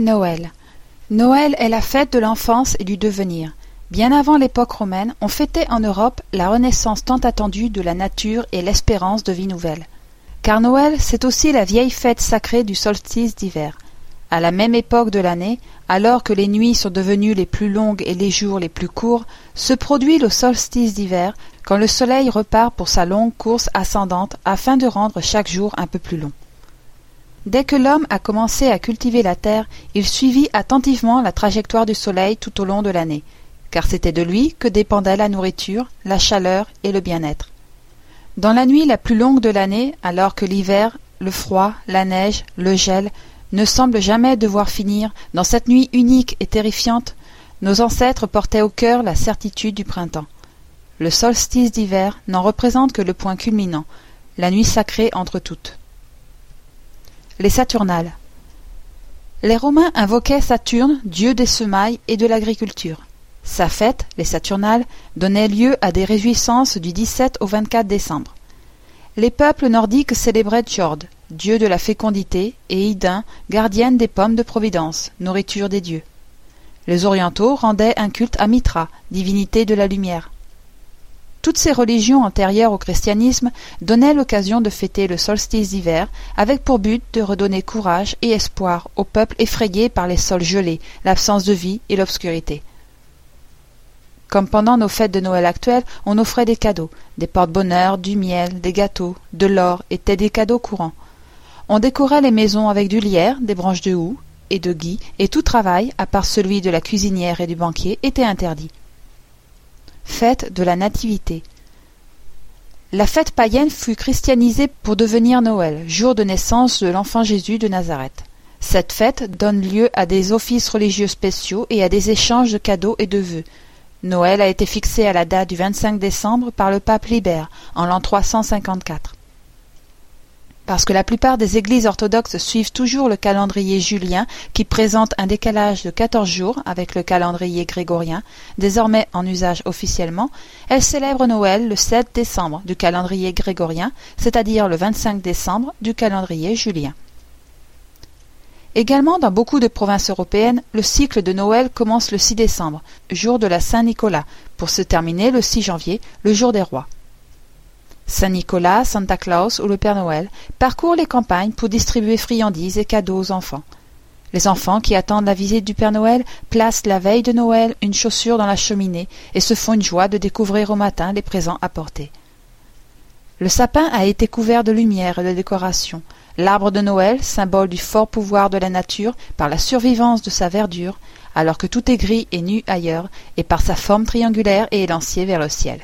Noël. Noël est la fête de l'enfance et du devenir. Bien avant l'époque romaine, on fêtait en Europe la renaissance tant attendue de la nature et l'espérance de vie nouvelle. Car Noël, c'est aussi la vieille fête sacrée du solstice d'hiver. À la même époque de l'année, alors que les nuits sont devenues les plus longues et les jours les plus courts, se produit le solstice d'hiver, quand le soleil repart pour sa longue course ascendante afin de rendre chaque jour un peu plus long. Dès que l'homme a commencé à cultiver la terre, il suivit attentivement la trajectoire du soleil tout au long de l'année, car c'était de lui que dépendait la nourriture, la chaleur et le bien-être. Dans la nuit la plus longue de l'année, alors que l'hiver, le froid, la neige, le gel ne semblent jamais devoir finir, dans cette nuit unique et terrifiante, nos ancêtres portaient au cœur la certitude du printemps. Le solstice d'hiver n'en représente que le point culminant, la nuit sacrée entre toutes. Les Saturnales. Les Romains invoquaient Saturne, dieu des semailles et de l'agriculture. Sa fête, les Saturnales, donnait lieu à des réjouissances du 17 au 24 décembre. Les peuples nordiques célébraient Tjord, dieu de la fécondité, et Idun, gardienne des pommes de Providence, nourriture des dieux. Les orientaux rendaient un culte à Mitra, divinité de la lumière. Toutes ces religions antérieures au christianisme donnaient l'occasion de fêter le solstice d'hiver, avec pour but de redonner courage et espoir au peuple effrayé par les sols gelés, l'absence de vie et l'obscurité. Comme pendant nos fêtes de Noël actuelles, on offrait des cadeaux, des porte-bonheur, du miel, des gâteaux, de l'or étaient des cadeaux courants. On décorait les maisons avec du lierre, des branches de houx et de gui, et tout travail, à part celui de la cuisinière et du banquier, était interdit fête de la Nativité. La fête païenne fut christianisée pour devenir Noël, jour de naissance de l'enfant Jésus de Nazareth. Cette fête donne lieu à des offices religieux spéciaux et à des échanges de cadeaux et de vœux. Noël a été fixé à la date du 25 décembre par le pape Libère en l'an 354 parce que la plupart des églises orthodoxes suivent toujours le calendrier julien qui présente un décalage de quatorze jours avec le calendrier grégorien, désormais en usage officiellement, elles célèbrent Noël le 7 décembre du calendrier grégorien, c'est-à-dire le 25 décembre du calendrier julien. Également dans beaucoup de provinces européennes, le cycle de Noël commence le 6 décembre, jour de la Saint-Nicolas, pour se terminer le 6 janvier, le jour des rois. Saint-Nicolas, Santa Claus ou le Père Noël parcourent les campagnes pour distribuer friandises et cadeaux aux enfants. Les enfants qui attendent la visite du Père Noël placent la veille de Noël une chaussure dans la cheminée et se font une joie de découvrir au matin les présents apportés. Le sapin a été couvert de lumière et de décorations. L'arbre de Noël, symbole du fort pouvoir de la nature par la survivance de sa verdure, alors que tout est gris et nu ailleurs, et par sa forme triangulaire et élanciée vers le ciel.